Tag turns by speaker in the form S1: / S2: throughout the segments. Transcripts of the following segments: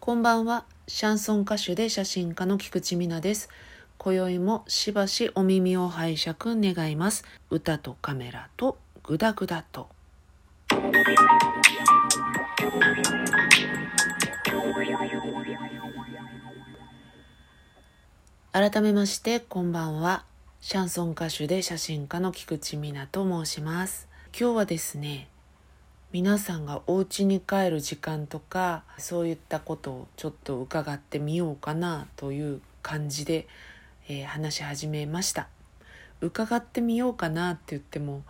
S1: こんばんは。シャンソン歌手で写真家の菊池美奈です。今宵もしばしお耳を拝借願います。歌とカメラとグダグダと。改めましてこんばんは。シャンソン歌手で写真家の菊池美奈と申します。今日はですね、皆さんがお家に帰る時間とかそういったことをちょっと伺ってみようかなという感じで、えー、話し始めました。伺ってみようかなって言っても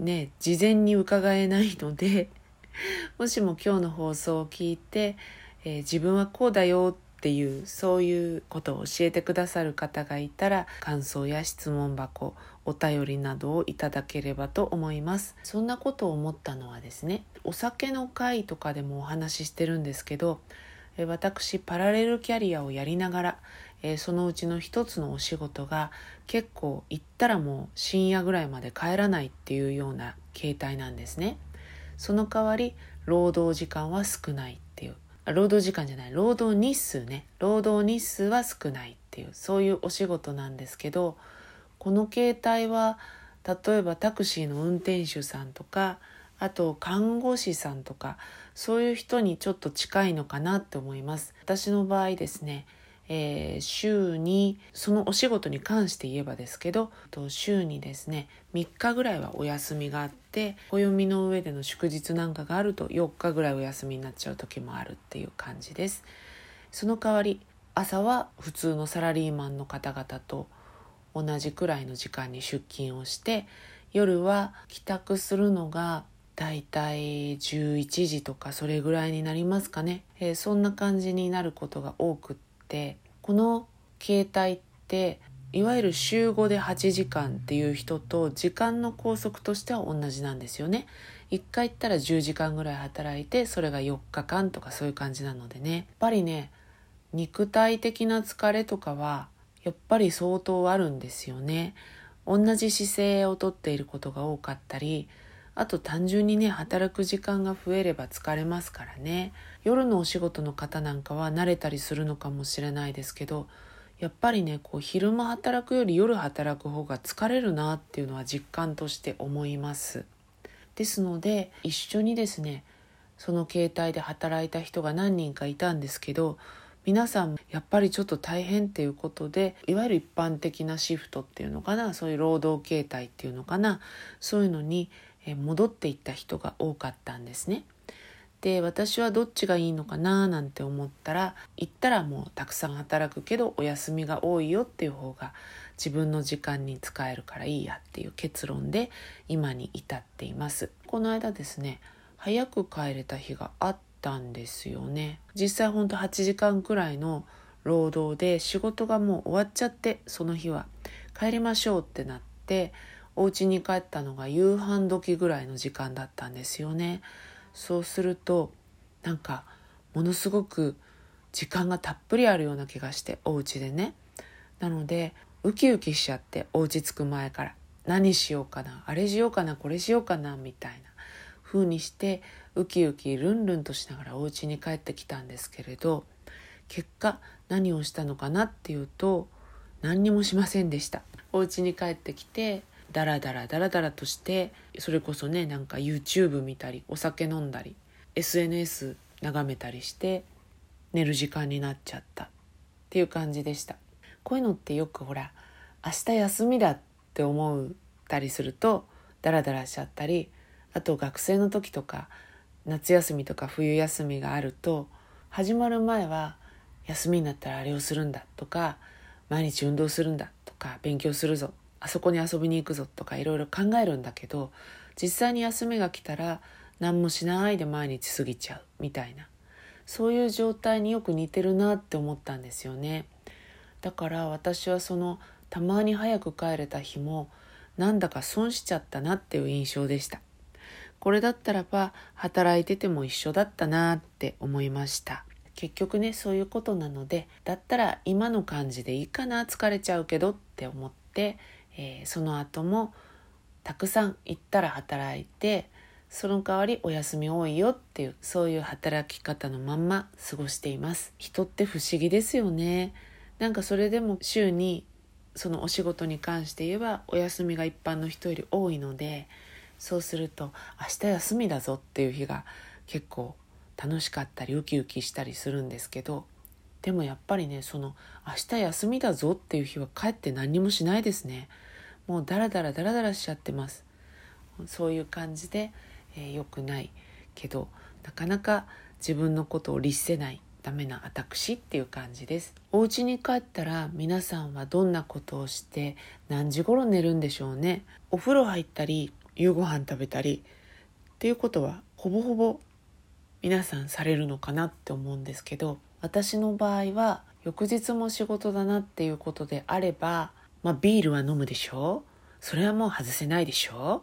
S1: ね事前に伺えないので もしも今日の放送を聞いて、えー、自分はこうだよってっていうそういうことを教えてくださる方がいたら感想や質問箱お便りなどをいただければと思います。そんなことを思ったのはですねお酒の会とかでもお話ししてるんですけど私パラレルキャリアをやりながらそのうちの一つのお仕事が結構行ったらもう深夜ぐらいまで帰らないっていうような形態なんですね。その代わり労働時間は少ないっていう。労働時間じゃない労働日数ね。労働日数は少ないっていうそういうお仕事なんですけどこの携帯は例えばタクシーの運転手さんとかあと看護師さんとかそういう人にちょっと近いのかなって思います。私の場合ですね、えー、週にそのお仕事に関して言えばですけど週にですね3日ぐらいはお休みがあって暦の上での祝日なんかがあると4日ぐらいお休みになっちゃう時もあるっていう感じです。その代わり朝は普通のサラリーマンの方々と同じくらいの時間に出勤をして夜は帰宅するのがだいたい11時とかそれぐらいになりますかね、えー、そんな感じになることが多くってこの携帯っていわゆる週5で8時間っていう人と時間の拘束としては同じなんですよね。1回行ったら10時間ぐらい働いてそれが4日間とかそういう感じなのでねやっぱりね肉体的な疲れとかはやっぱり相当あるんですよね。同じ姿勢をとっていることが多かったりあと単純にね働く時間が増えれば疲れますからね夜のお仕事の方なんかは慣れたりするのかもしれないですけどやっぱりねこう昼間働くより夜働く方が疲れるなっていうのは実感として思いますですので一緒にですねその携帯で働いた人が何人かいたんですけど皆さんやっぱりちょっと大変っていうことでいわゆる一般的なシフトっていうのかなそういう労働形態っていうのかなそういうのに戻っていった人が多かったんですね。で私はどっちがいいのかななんて思ったら行ったらもうたくさん働くけどお休みが多いよっていう方が自分の時間に使えるからいいやっていう結論で今に至っています。この間ですね早く帰れた日があったんですよね実際ほんと8時間くらいの労働で仕事がもう終わっちゃってその日は帰りましょうってなってお家に帰ったのが夕飯時ぐらいの時間だったんですよねそうするとなんかものすごく時間がたっぷりあるような気がしてお家でね。なのでウキウキしちゃってお家着く前から何しようかなあれしようかなこれしようかなみたいな風にしてウキウキルンルンとしながらお家に帰ってきたんですけれど結果何をしたのかなっていうと何にもしませんでした。お家に帰ってきてダラダラダラダラとしてそれこそねなんか YouTube 見たりお酒飲んだり SNS 眺めたりして寝る時間になっちゃった。っていう感じでした。こういうのってよくほら明日休みだって思ったりするとダラダラしちゃったりあと学生の時とか夏休みとか冬休みがあると始まる前は休みになったらあれをするんだとか毎日運動するんだとか勉強するぞあそこに遊びに行くぞとかいろいろ考えるんだけど実際に休みが来たら何もしないで毎日過ぎちゃうみたいな。そういう状態によく似てるなって思ったんですよね。だから私はそのたまに早く帰れた日もなんだか損しちゃったなっていう印象でした。これだったらば働いてても一緒だったなって思いました。結局ねそういうことなのでだったら今の感じでいいかな疲れちゃうけどって思って、えー、その後もたくさん行ったら働いてその代わりお休み多いよっていうそういう働き方のまんま過ごしています。人って不思議ですよね。なんかそれでも週にそのお仕事に関して言えばお休みが一般の人より多いのでそうすると明日休みだぞっていう日が結構楽しかったりウキウキしたりするんですけどでもやっぱりねその明日休みだぞっていう日は帰って何もしないですね。もうダラダラダラダラしちゃってます。そういう感じで、えー、くないけどなかなか自分のことを律せないダメな私っていう感じです。お家に帰ったら皆さんはどんなことをして何時頃寝るんでしょうね。お風呂入ったり夕ご飯食べたりっていうことはほぼほぼ皆さんされるのかなって思うんですけど私の場合は翌日も仕事だなっていうことであれば、まあ、ビールは飲むでしょ？それはもう外せないでしょ？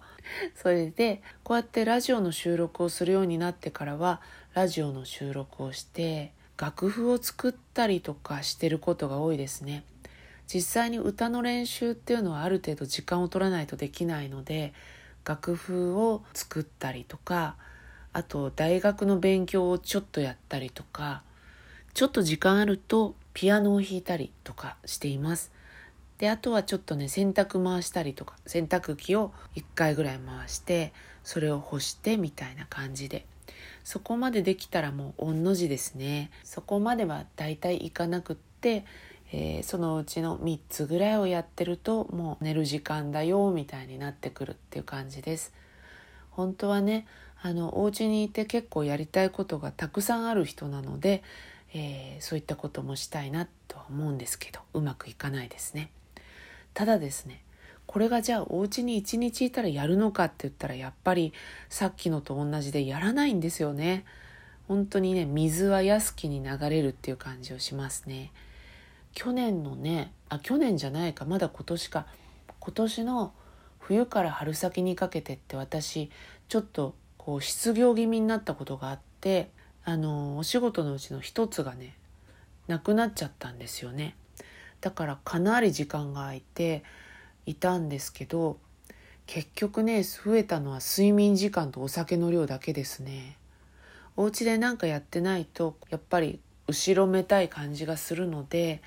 S1: それでこうやってラジオの収録をするようになってからはラジオの収録をして楽譜を作ったりとかしてることが多いですね。実際に歌の練習っていうのはある程度時間を取らないとできないので楽譜を作ったりとかあと大学の勉強をちょっとやったりとかちょっと時間あるとピアノを弾いたりとかしています。であとはちょっとね洗濯回したりとか洗濯機を1回ぐらい回してそれを干してみたいな感じで。そこまでできたらもう御の字ですね。そこまではだいたいいかなくって、えー、そのうちの3つぐらいをやってるともう寝る時間だよみたいになってくるっていう感じです。本当はねあのお家にいて結構やりたいことがたくさんある人なので、えー、そういったこともしたいなとは思うんですけどうまくいかないですね。ただですねこれがじゃあお家に一日いたらやるのかって言ったらやっぱりさっきのと同じでやらないんですよね。本当にね水は安きに流れるっていう感じをしますね。去年のねあ去年じゃないかまだ今年か今年の冬から春先にかけてって私ちょっとこう失業気味になったことがあってあのお仕事のうちの一つがねなくなっちゃったんですよね。だからかなり時間が空いていたんですけど結局ね増えたのは睡眠時間とお酒の量だけですね。お家で何かやってないとやっぱり後ろめたい感じがするので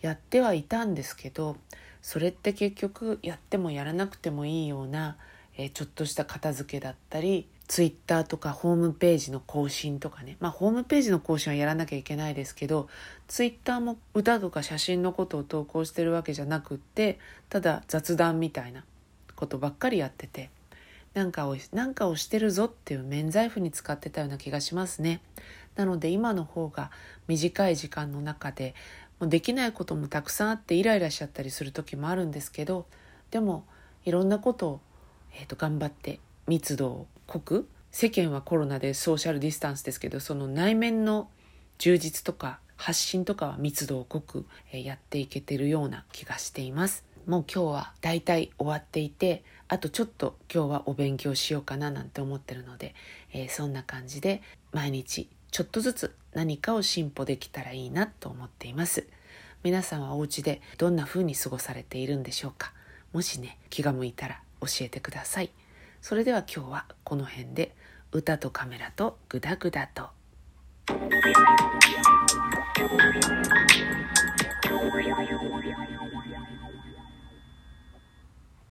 S1: やってはいたんですけどそれって結局やってもやらなくてもいいような、え、ちょっとした片付けだったりツイッターとかホームページの更新とかねまあホームページの更新はやらなきゃいけないですけどツイッターも歌とか写真のことを投稿してるわけじゃなくってただ雑談みたいなことばっかりやっててなんかをなんかをしてるぞっていう免罪符に使ってたような気がしますね。なので今の方が短い時間の中でもうできないこともたくさんあってイライラしちゃったりする時もあるんですけどでもいろんなことを、えー、と頑張って密度を濃く世間はコロナでソーシャルディスタンスですけどその内面の充実とか発信とかは密度を濃くやっていけてるような気がしています。もう今日はだいたい終わっていてあとちょっと今日はお勉強しようかななんて思ってるので、えー、そんな感じで毎日ちょっとずつ何かを進歩できたらいいなと思っています。皆さんはお家でどんな風に過ごされているんでしょうか。もしね気が向いたら教えてください。それでは今日はこの辺で歌とカメラとグダグダと。